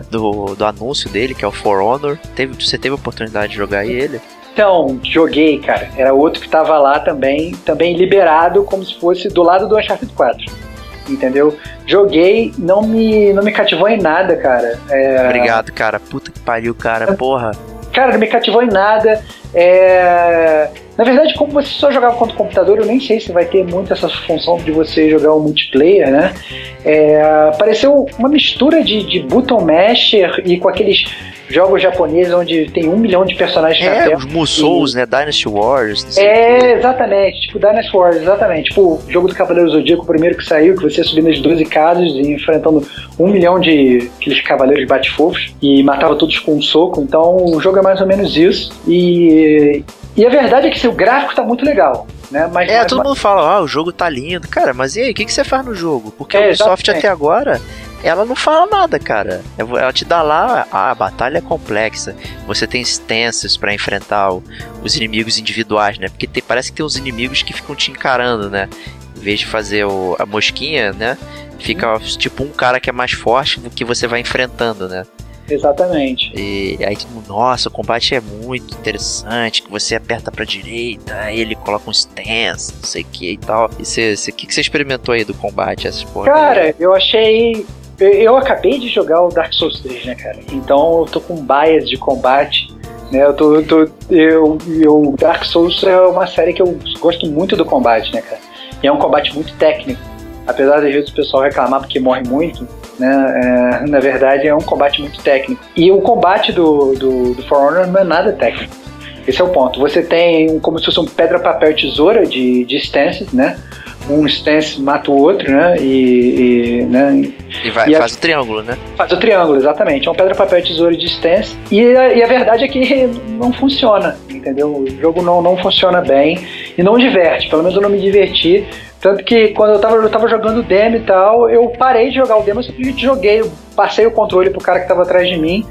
do, do anúncio dele, que é o For Honor. Teve, você teve a oportunidade de jogar ele? Então, joguei, cara. Era outro que tava lá também, também liberado, como se fosse do lado do Uncharted 4. Entendeu? Joguei, não me, não me cativou em nada, cara. É, Obrigado, cara. Puta que pariu, cara. Porra. Cara, não me cativou em nada. É, Na verdade, como você só jogava contra o computador, eu nem sei se vai ter muito essa função de você jogar o multiplayer, né? É, Pareceu uma mistura de, de button masher e com aqueles jogos japoneses onde tem um milhão de personagens na É, tela. os Musous, né? Dynasty o É, exatamente, tipo Dynasty Wars, exatamente. Tipo, o jogo do Cavaleiro Zodíaco, o primeiro que saiu, que você subindo as 12 casas e enfrentando um milhão de aqueles cavaleiros bate-fofos e matava todos com um soco. Então o jogo é mais ou menos isso. E, e a verdade é que assim, o gráfico tá muito legal, né? Mas, É, mas- todo mundo fala, ah, o jogo tá lindo. Cara, mas e aí, o que, que você faz no jogo? Porque É, a Ubisoft exatamente. até agora, ela não fala nada, cara. Ela te dá lá, ah, a batalha é complexa. Você tem stances pra enfrentar o- os inimigos individuais, né? Porque tem- parece que tem uns inimigos que ficam te encarando, né? Em vez de fazer o- a mosquinha, né? Fica tipo um cara que é mais forte do que você vai enfrentando, né? Exatamente. E aí mundo, nossa, o combate é muito interessante, que você aperta pra direita, aí ele coloca um stance, não sei o que e tal. E você, o que, que você experimentou aí do combate, essas porra? Cara, eu achei. Eu- acabei de jogar o Dark Souls 3, né, cara? Então eu tô com bias de combate. Né, eu tô, eu tô eu, eu Dark Souls é uma série que eu gosto muito do combate, né, cara? E é um combate muito técnico. Apesar de vezes o pessoal reclamar porque morre muito, né? é, na verdade é um combate muito técnico. E o combate do, do, do For Honor não é nada técnico. Esse é o ponto. Você tem como se fosse um pedra, papel, tesoura de, de stances, né? Um stance mata o outro, né? E, e, né? E vai, e a- faz o triângulo, né? Faz o triângulo, exatamente. É um pedra, papel, tesoura de stance. E, a- e a verdade é que não funciona, entendeu? O jogo não, não funciona bem e não diverte. Pelo menos eu não me diverti. Tanto que quando eu tava, eu tava jogando o demo e tal, eu parei de jogar o demo, simplesmente joguei, passei o controle pro cara que tava atrás de mim,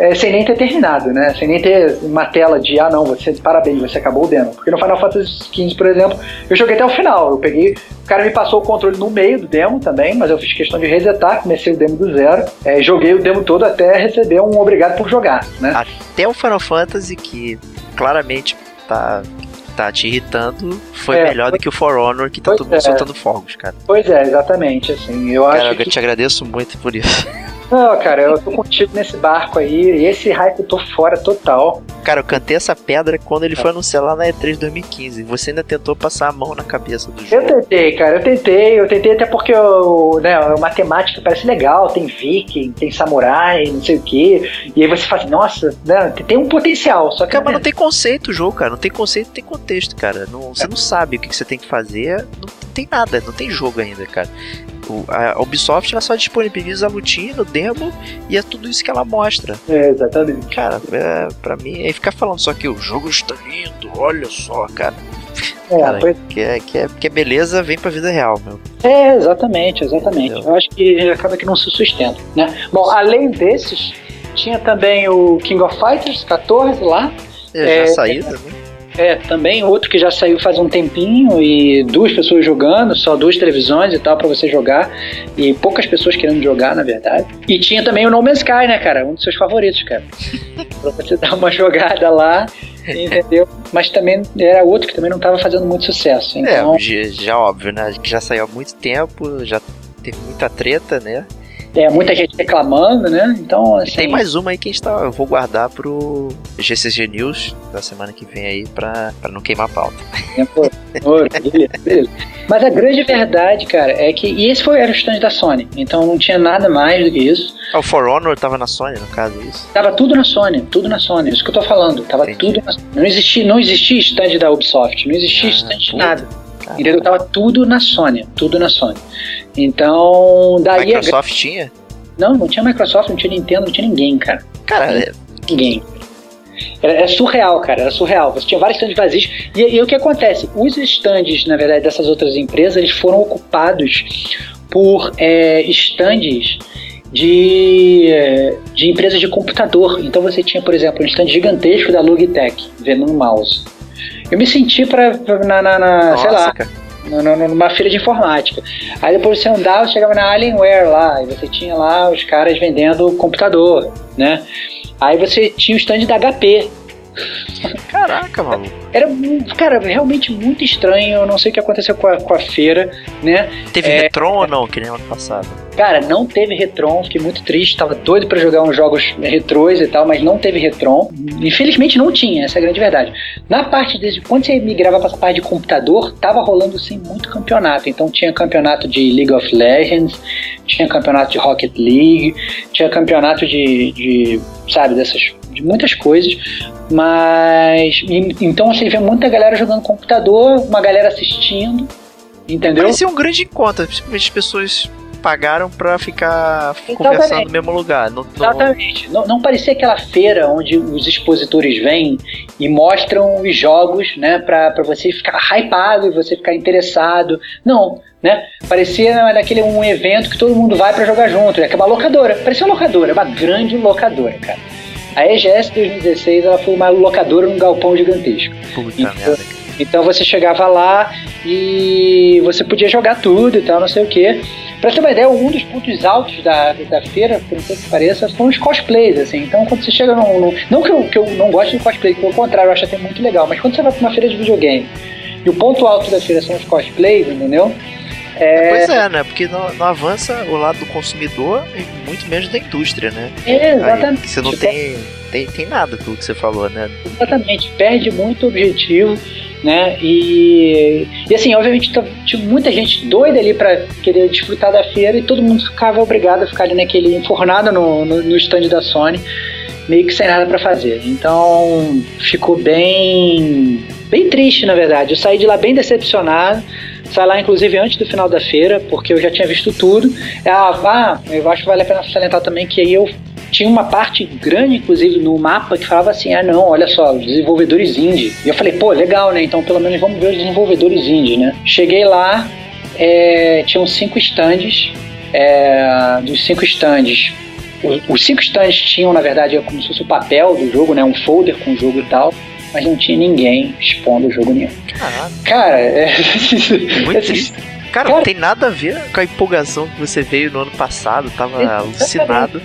é, sem nem ter terminado, né? Sem nem ter uma tela de, ah não, você, parabéns, você acabou o demo. Porque no Final Fantasy XV, por exemplo, eu joguei até o final. Eu peguei, o cara me passou o controle no meio do demo também, mas eu fiz questão de resetar, comecei o demo do zero, é, joguei o demo todo até receber um obrigado por jogar, né? Até o Final Fantasy, que claramente tá, tá te irritando, foi É, melhor do que o For Honor, que tá todo mundo é. soltando fogos, cara. Pois é, exatamente, assim, eu Cara, acho eu que... te agradeço muito por isso. <laughs> Não, cara, eu tô contigo nesse barco aí, e esse hype eu tô fora total. Cara, eu cantei essa pedra quando ele foi anunciar lá na E3 2015. Você ainda tentou passar a mão na cabeça do Eu jogo. tentei, cara, eu tentei, eu tentei até porque o, né, a matemática parece legal, tem viking, tem samurai, não sei o que, e aí você fala assim, nossa, né, tem um potencial, só que Cara, mas não tem conceito o jogo, cara. Não tem conceito, não tem contexto, cara. Não, você não sabe o que você tem que fazer. Não tem nada, não tem jogo ainda, cara. A Ubisoft ela só disponibiliza a lutinha no demo e é tudo isso que ela mostra. É, exatamente. Cara, é, pra mim, aí ficar falando só que o jogo está lindo, olha só, cara. É, Cara, pois- que, é, que, é, que é beleza, vem pra vida real, meu. é, exatamente, exatamente. Entendeu? Eu acho que acaba que não se sustenta, né? Bom, além desses, tinha também o King of Fighters 14 lá, É, É, já saiu também. É, também outro que já saiu faz um tempinho e duas pessoas jogando, só duas televisões e tal pra você jogar e poucas pessoas querendo jogar, na verdade. E tinha também o No Man's Sky, né, cara? Um dos seus favoritos, cara. <laughs> pra você dar uma jogada lá, entendeu? Mas também era outro que também não tava fazendo muito sucesso. Então, É, já, já óbvio, né? Que já saiu há muito tempo, já teve muita treta, né? É, muita gente reclamando, né? Então, assim, tem mais uma aí que a gente tá. Eu vou guardar pro GCG News da semana que vem aí pra, pra não queimar a pauta. né, pô, ouro, beleza, beleza. Mas a grande verdade, cara, é que. E esse foi, era o stand da Sony, então não tinha nada mais do que isso. Ah, o For Honor tava na Sony, no caso, é isso? Tava tudo na Sony, tudo na Sony, isso que eu tô falando. Tava Entendi. tudo na Não existia, não existia stand da Ubisoft, não existia Ah, stand de nada. Cara, Entendeu? Tava tudo na Sony, tudo na Sony. Então, daí a... Microsoft tinha? Não, não tinha Microsoft, não tinha Nintendo, não tinha ninguém, cara. Cara, é, Ninguém. Era, era surreal, cara, era surreal. Você tinha vários stands vazios. E, e o que acontece? Os stands, na verdade, dessas outras empresas, eles foram ocupados por é, stands de, é, de empresas de computador. Então você tinha, por exemplo, um stand gigantesco da Logitech vendendo um mouse. Eu me senti pra, pra- na, na- na- sei lá, no- numa feira de informática. Aí depois você andava, chegava na Alienware lá, e você tinha lá os caras vendendo computador, né? Aí você tinha o stand da HP. Caraca, maluco. Era, cara, realmente muito estranho. Eu não sei o que aconteceu com a, com a feira, né? Teve É. Retron ou não, que nem ano passado? Cara, não teve Retron, fiquei muito triste, tava doido pra jogar uns jogos retrôs e tal, mas não teve Retron. Infelizmente não tinha, essa é a grande verdade. Na parte de quando você migrava pra essa parte de computador, tava rolando sim muito campeonato. Então tinha campeonato de League of Legends, tinha campeonato de Rocket League, tinha campeonato de, de sabe, dessas de muitas coisas, mas então você vê muita galera jogando computador, uma galera assistindo, entendeu? Parecia um grande encontro, principalmente as pessoas pagaram pra ficar Exatamente. conversando no mesmo lugar. Não, não- Exatamente. Não, não parecia aquela feira onde os expositores vêm e mostram os jogos, né, pra, pra você ficar hypado e você ficar interessado. Não, né? Parecia naquele um evento que todo mundo vai pra jogar junto. É que é uma locadora. Parecia uma locadora, uma grande locadora, cara. A EGS 2016 ela foi uma locadora num galpão gigantesco. Puta Então, merda. Então você chegava lá e você podia jogar tudo e tal, não sei o que. Pra ter uma ideia, um dos pontos altos da, da feira, por incrível que pareça, foram os cosplays, assim. Então, quando você chega num... num não que eu, que eu não gosto de cosplay, pelo contrário, eu acho até muito legal, mas quando você vai pra uma feira de videogame e o ponto alto da feira são os cosplays, entendeu? É... Pois é, né? Porque não, não, avança o lado do consumidor e muito menos da indústria, né? É, exatamente. Aí, você não tem, tem, tem nada pelo que você falou, né? Exatamente. Perde muito objetivo né? E, e assim, obviamente tinha muita gente doida ali para querer desfrutar da feira e todo mundo ficava obrigado a ficar ali naquele enfornado no, no, no stand da Sony, meio que sem nada para fazer. Então ficou bem bem triste, na verdade. Eu saí de lá bem decepcionado. Saí lá, inclusive, antes do final da feira, porque eu já tinha visto tudo. Ah, ah, eu acho que vale a pena salientar também que aí eu tinha uma parte grande, inclusive, no mapa que falava assim: ah, não, olha só, desenvolvedores indie. E eu falei, pô, legal, né? Então pelo menos vamos ver os desenvolvedores indie, né? Cheguei lá, é, tinham cinco stands. É, dos cinco stands, os, os, cinco stands tinham, na verdade, como se fosse o papel do jogo, né? Um folder com o jogo e tal. Mas não tinha ninguém expondo o jogo nenhum. Caraca. Cara, é. <laughs> Muito triste. Cara, Cara, não tem nada a ver com a empolgação que você veio no ano passado, tava alucinado.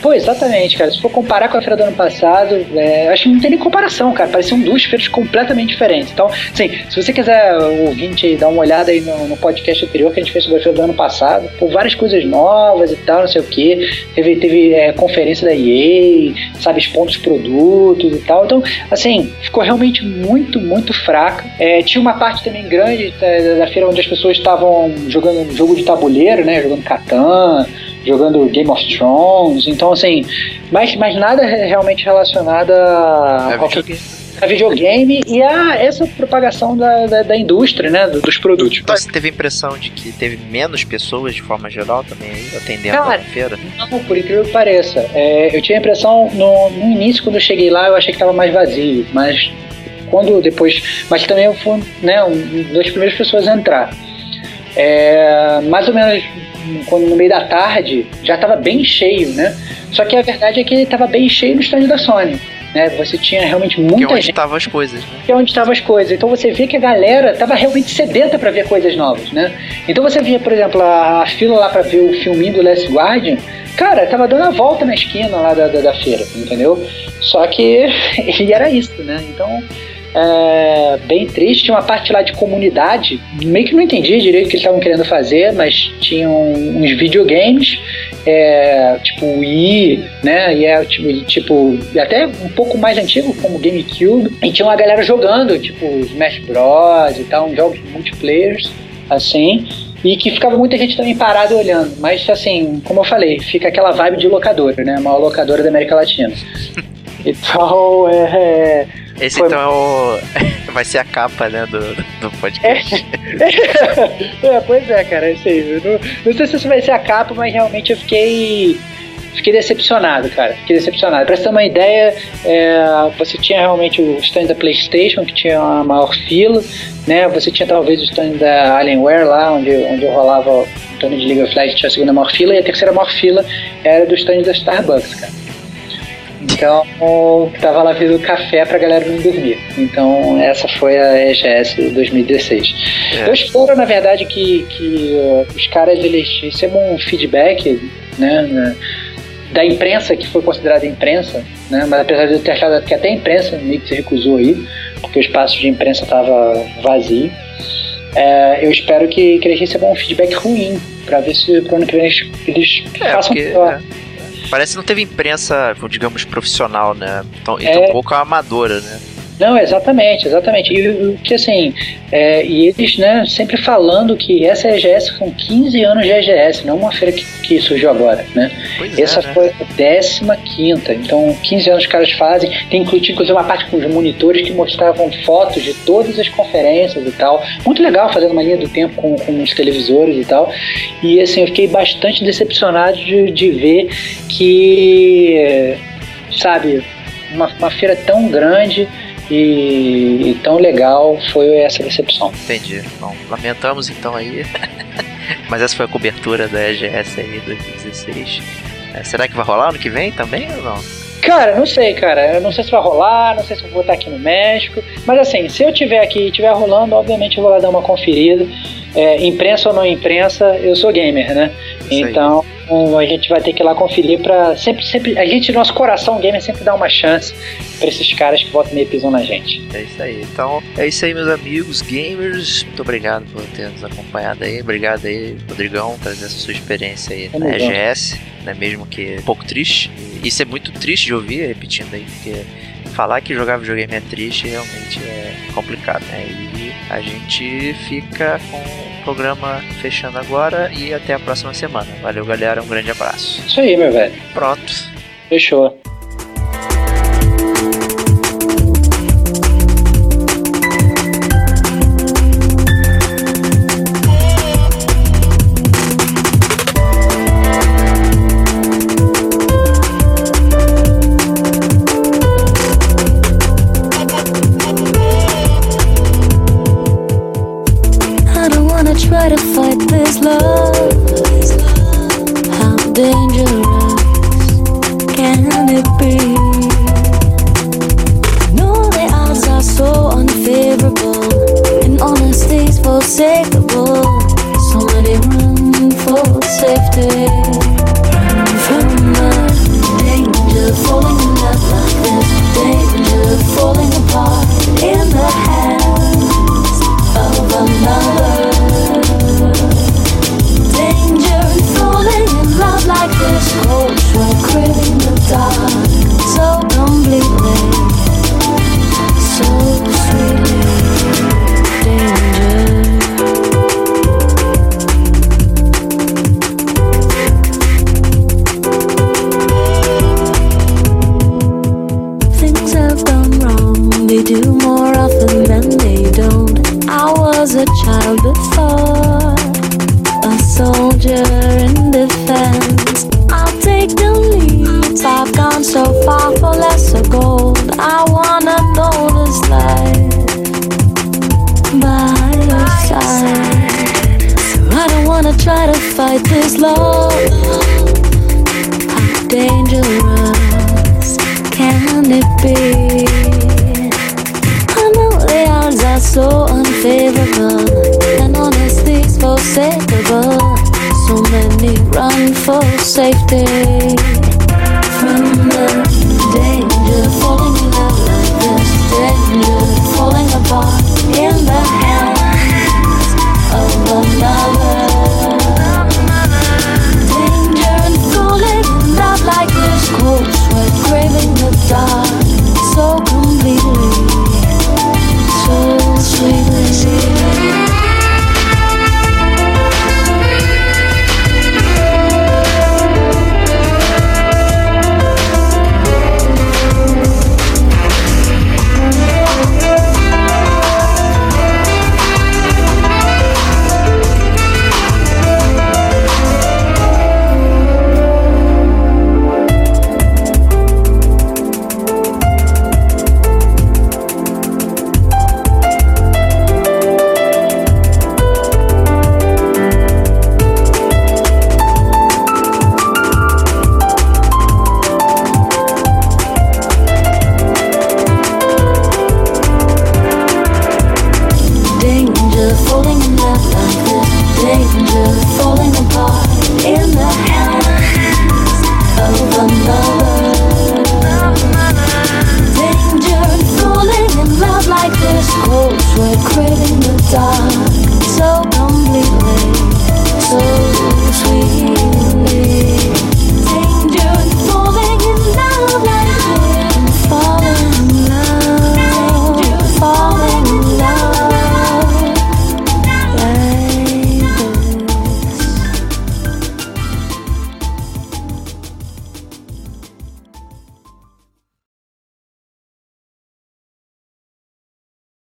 Pô, exatamente, cara. Se for comparar com a feira do ano passado, é, acho que não tem nem comparação, cara. Pareciam duas feiras completamente diferentes. Então, assim, se você quiser, ouvinte, aí, dar uma olhada aí no, no, podcast anterior que a gente fez sobre a feira do ano passado, pô, várias coisas novas e tal, não sei o que. Teve, teve é, conferência da EA, sabe, os pontos produtos e tal. Então, assim, ficou realmente muito, muito fraca. É, tinha uma parte também grande da, da feira onde as pessoas estavam jogando jogo de tabuleiro, né? Jogando Catan jogando Game of Thrones. Então, assim, mas, mas nada realmente relacionado a, é qualquer, a videogame e a essa propagação da, da, da indústria, né? Dos produtos. Então, você teve a impressão de que teve menos pessoas de forma geral também aí, atendendo Cara, a feira? Não, por incrível que pareça. É, eu tinha a impressão, no, no início, quando eu cheguei lá, eu achei que estava mais vazio, mas quando depois. Mas também eu fui né, uma das primeiras pessoas a entrar. É, mais ou menos quando no meio da tarde já estava bem cheio, né? Só que a verdade é que ele estava bem cheio no stand da Sony. Né? Você tinha realmente muita que é onde gente. estavam as coisas, né? Que é onde estavam as coisas. Então você vê que a galera estava realmente sedenta para ver coisas novas, né? Então você via, por exemplo, a, a fila lá para ver o filminho do Last Guardian. Cara, tava dando a volta na esquina lá da, da, da feira, entendeu? Só que <laughs> e era isso, né? Então é, bem triste. Tinha uma parte lá de comunidade, meio que não entendi direito o que eles estavam querendo fazer, mas tinham uns videogames, é, tipo Wii, né? E é tipo, tipo, até um pouco mais antigo, como GameCube. E tinha uma galera jogando, tipo Smash Bros. e tal, jogos multiplayers, assim e que ficava muita gente também parada olhando. Mas, assim, como eu falei, fica aquela vibe de locadora, né? A maior locadora da América Latina. <laughs> Então, é, esse Foi... então é o... <laughs> vai ser a capa, né, do, do podcast. É. <laughs> é, pois é, cara, isso aí. Não, não sei se isso vai ser a capa, mas realmente eu fiquei fiquei decepcionado, cara. Fiquei decepcionado. Pra você ter uma ideia, é, você tinha realmente o stand da PlayStation, que tinha uma maior fila, né? Você tinha talvez o stand da Alienware lá, onde, onde rolava o torneio de League of Legends, tinha a segunda maior fila, e a terceira maior fila era do stand da Starbucks, cara. Então, tava lá vendo café pra galera não dormir. Então, essa foi a EGS 2016. É. Eu espero, na verdade, que, que uh, os caras eles recebam um feedback, né, né, da imprensa, que foi considerada imprensa, né, mas apesar de eu ter achado que até a imprensa meio que se recusou aí, porque o espaço de imprensa estava vazio. É, eu espero que, que eles recebam um feedback ruim, para ver se pro ano que vem eles, eles é, façam porque, melhor. É Parece que não teve imprensa, digamos, profissional, né? Então, e é... um pouco amadora, né? Não, exatamente, exatamente. E que assim, é, e eles, né, sempre falando que essa EGS são 15 anos de EGS, não uma feira que, que surgiu agora, né? Pois é, essa é, né? foi a 15 então 15 anos os caras fazem. Tem inclusive uma parte com os monitores que mostravam fotos de todas as conferências e tal. Muito legal fazendo uma linha do tempo com, com os televisores e tal. E assim, eu fiquei bastante decepcionado de, de ver que, sabe, uma, uma feira tão grande e, e tão legal foi essa recepção. Entendi. Bom, lamentamos então aí. <laughs> Mas essa foi a cobertura da EGS aí 2016. É, será que vai rolar ano que vem também ou não? Cara, não sei, cara. Eu não sei se vai rolar, não sei se eu vou estar aqui no México. Mas assim, se eu tiver aqui e estiver rolando, obviamente eu vou lá dar uma conferida. É, imprensa ou não imprensa, eu sou gamer, né? Isso então um, a gente vai ter que ir lá conferir para sempre, sempre. A gente, nosso coração gamer, sempre dá uma chance para esses caras que votam meio pisam na gente. É isso aí. Então, é isso aí, meus amigos gamers. Muito obrigado por ter nos acompanhado aí. Obrigado aí, Rodrigão, trazer essa sua experiência aí Tamo na junto. EGS, né? Mesmo que um pouco triste. Isso é muito triste de ouvir, repetindo aí, porque falar que jogar videogame é triste realmente é complicado, né? E a gente fica com programa fechando agora e até a próxima semana. Valeu, galera. Um grande abraço. Isso aí, meu velho. Pronto. Fechou.